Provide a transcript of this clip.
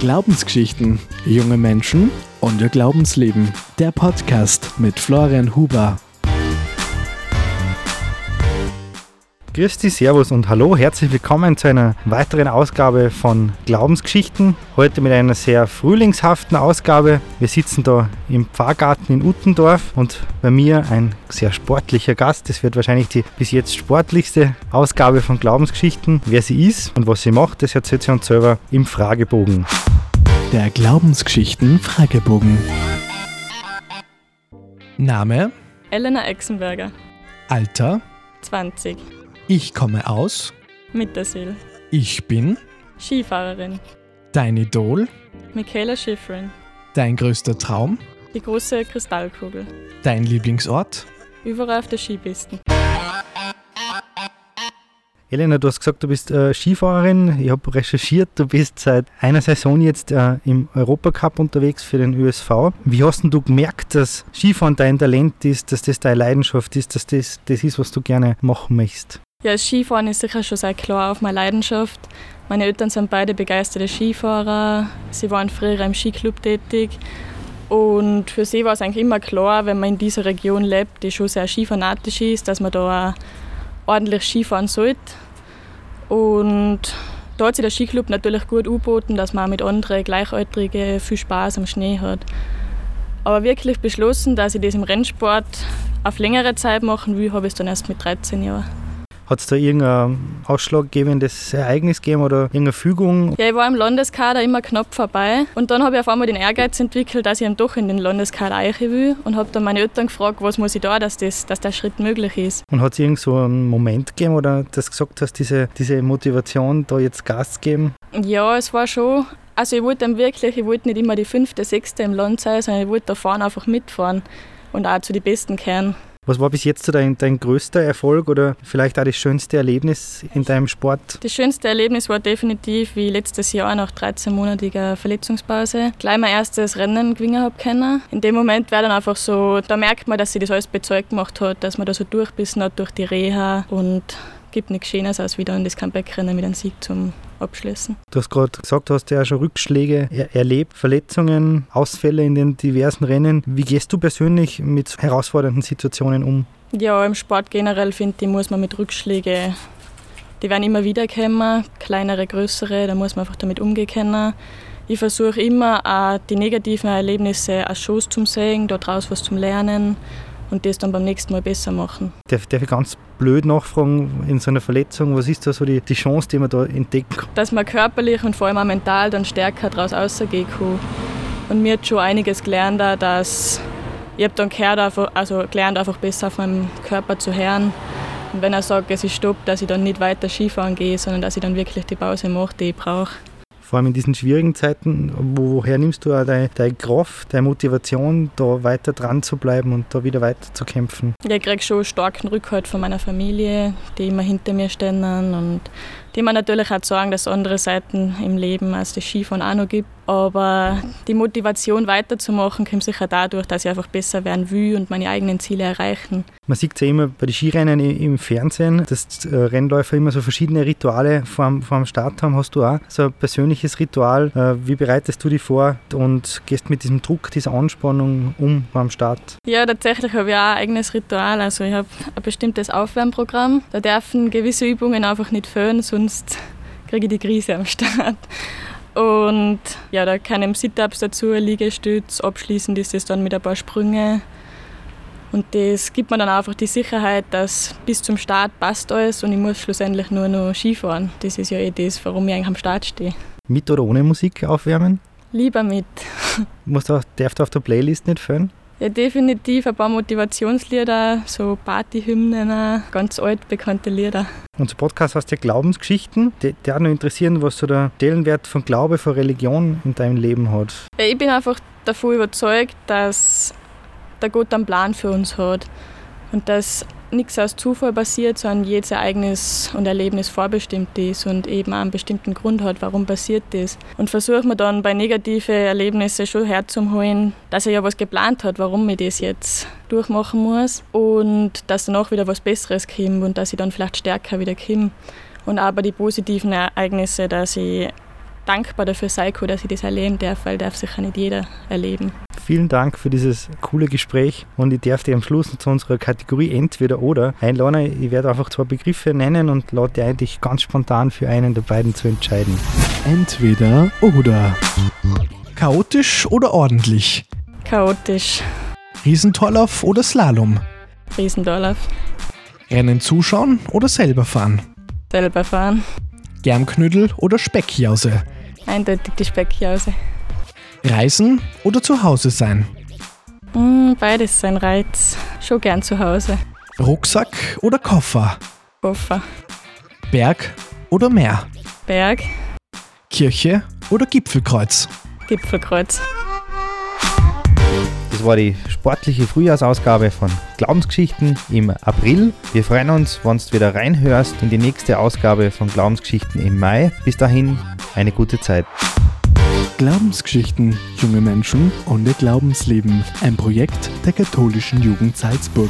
Glaubensgeschichten, junge Menschen und ihr Glaubensleben. Der Podcast mit Florian Huber. Grüß dich, Servus und Hallo, herzlich willkommen zu einer weiteren Ausgabe von Glaubensgeschichten. Heute mit einer sehr frühlingshaften Ausgabe. Wir sitzen da im Pfarrgarten in Uttendorf und bei mir ein sehr sportlicher Gast. Das wird wahrscheinlich die bis jetzt sportlichste Ausgabe von Glaubensgeschichten. Wer sie ist und was sie macht, das erzählt sie uns selber im Fragebogen. Der Glaubensgeschichten Fragebogen. Name, Elena Exenberger, Alter, 20, ich komme aus, Mittersil, ich bin, Skifahrerin, dein Idol, Michaela Schifrin, dein größter Traum, die große Kristallkugel, dein Lieblingsort, überall auf der Skipisten. Elena, du hast gesagt, du bist äh, Skifahrerin. Ich habe recherchiert, du bist seit einer Saison jetzt äh, im Europacup unterwegs für den ÖSV. Wie hast denn du gemerkt, dass Skifahren dein Talent ist, dass das deine Leidenschaft ist, dass das das ist, was du gerne machen möchtest? Ja, Skifahren ist sicher schon sehr klar auf meine Leidenschaft. Meine Eltern sind beide begeisterte Skifahrer. Sie waren früher im Skiclub tätig. Und für sie war es eigentlich immer klar, wenn man in dieser Region lebt, die schon sehr skifanatisch ist, dass man da ordentlich Skifahren sollte. Und da hat sich der Skiclub natürlich gut angeboten, dass man auch mit anderen Gleichaltrigen viel Spaß am Schnee hat. Aber wirklich beschlossen, dass ich das im Rennsport auf längere Zeit machen will, habe ich es dann erst mit 13 Jahren. Hat es da irgendein ausschlaggebendes Ereignis gegeben oder irgendeine Fügung? Ja, ich war im Landeskader immer knapp vorbei und dann habe ich auf einmal den Ehrgeiz entwickelt, dass ich eben doch in den Landeskader eichen will und habe dann meine Eltern gefragt, was muss ich da, dass, das, dass der Schritt möglich ist. Und hat es irgend so einen Moment gegeben oder dass du gesagt hast, diese, diese Motivation, da jetzt Gas zu geben? Ja, es war schon. Also ich wollte dann wirklich, ich wollte nicht immer die fünfte, sechste im Land sein, sondern ich wollte da vorne einfach mitfahren und auch zu den Besten kehren. Was war bis jetzt dein, dein größter Erfolg oder vielleicht auch das schönste Erlebnis in deinem Sport? Das schönste Erlebnis war definitiv, wie letztes Jahr nach 13-monatiger Verletzungspause gleich mein erstes Rennen gewinnen habe können. In dem Moment war dann einfach so, da merkt man, dass sie das alles bezeugt gemacht hat, dass man da so durchbissen hat durch die Reha und gibt nichts Schönes als wieder in das Comeback-Rennen mit einem Sieg zum Abschließen. Du hast gerade gesagt, du hast ja schon Rückschläge er erlebt, Verletzungen, Ausfälle in den diversen Rennen. Wie gehst du persönlich mit herausfordernden Situationen um? Ja, im Sport generell finde ich, muss man mit Rückschlägen, die werden immer wieder kommen, kleinere, größere, da muss man einfach damit umgehen können. Ich versuche immer auch die negativen Erlebnisse als Chance zu sehen, daraus was zu lernen und das dann beim nächsten Mal besser machen. Darf, darf ich ganz blöd nachfragen, in so einer Verletzung, was ist da so die, die Chance, die man da entdecken kann? Dass man körperlich und vor allem auch mental dann stärker daraus rausgehen kann. Und mir hat schon einiges gelernt, auch, dass ich habe dann gehört, also gelernt, einfach besser auf meinem Körper zu hören. Und wenn er sagt, es ist Stopp, dass ich dann nicht weiter Skifahren gehe, sondern dass ich dann wirklich die Pause mache, die ich brauche. Vor allem in diesen schwierigen Zeiten, wo, woher nimmst du auch deine, deine Kraft, deine Motivation, da weiter dran zu bleiben und da wieder weiter zu kämpfen? Ja, ich kriege schon starken Rückhalt von meiner Familie, die immer hinter mir stehen und die mir natürlich auch sagen, dass es andere Seiten im Leben als das Skifahren auch noch gibt. Aber die Motivation weiterzumachen kommt sicher dadurch, dass ich einfach besser werden will und meine eigenen Ziele erreichen. Man sieht es ja immer bei den Skirennen im Fernsehen, dass äh, Rennläufer immer so verschiedene Rituale vor dem, Start haben. Hast du auch so ein persönliches Ritual? Äh, wie bereitest du dich vor und gehst mit diesem Druck, dieser Anspannung um beim Start? Ja, tatsächlich habe ich auch ein eigenes Ritual. Also ich habe ein bestimmtes Aufwärmprogramm. Da dürfen gewisse Übungen einfach nicht fehlen, sonst kriege ich die Krise am Start. Und ja, da kann Sit-Ups dazu, Liegestütz, abschließend ist es dann mit ein paar Sprünge. Und das gibt mir dann einfach die Sicherheit, dass bis zum Start passt alles und ich muss schlussendlich nur noch Skifahren. Das ist ja eh das, warum ich eigentlich am Start stehe. Mit oder ohne Musik aufwärmen? Lieber mit. Muss da, darf da auf der Playlist nicht fehlen? Ja, definitiv ein paar Motivationslieder, so Partyhymnen, ganz alt bekannte Lieder. Unser Podcast heißt ja Glaubensgeschichten. Die, die auch noch interessieren, was so der Stellenwert von Glaube, von Religion in deinem Leben hat. Ja, ich bin einfach davon überzeugt, dass der Gott einen Plan für uns hat und dass nichts aus Zufall passiert, sondern jedes Ereignis und Erlebnis vorbestimmt ist und eben auch einen bestimmten Grund hat, warum passiert das. Und versucht man dann bei negativen Erlebnissen schon herzuholen, dass er ja was geplant hat, warum ich das jetzt durchmachen muss und dass danach wieder was Besseres kommt und dass ich dann vielleicht stärker wieder komme. Und bei den positiven Ereignissen, dass ich dankbar dafür sein kann, dass ich das erleben darf, weil darf sicher nicht jeder erleben. Vielen Dank für dieses coole Gespräch und ich darf dir am Schluss zu unserer Kategorie Entweder oder einladen. Ich werde einfach zwei Begriffe nennen und lade dich eigentlich ganz spontan für einen der beiden zu entscheiden. Entweder oder. Chaotisch oder ordentlich? Chaotisch. Riesentorlauf oder Slalom? Riesendorlauf. Rennen zuschauen oder selber fahren? Selber fahren. Germknödel oder Speckjause? Eindeutig die Speckjause. Reisen oder zu Hause sein? Mm, beides sein Reiz. Schon gern zu Hause. Rucksack oder Koffer? Koffer. Berg oder Meer? Berg. Kirche oder Gipfelkreuz? Gipfelkreuz. Das war die sportliche Frühjahrsausgabe von Glaubensgeschichten im April. Wir freuen uns, wenn du wieder reinhörst in die nächste Ausgabe von Glaubensgeschichten im Mai. Bis dahin, eine gute Zeit. Glaubensgeschichten, junge Menschen ihr Glaubensleben. Ein Projekt der katholischen Jugend Salzburg.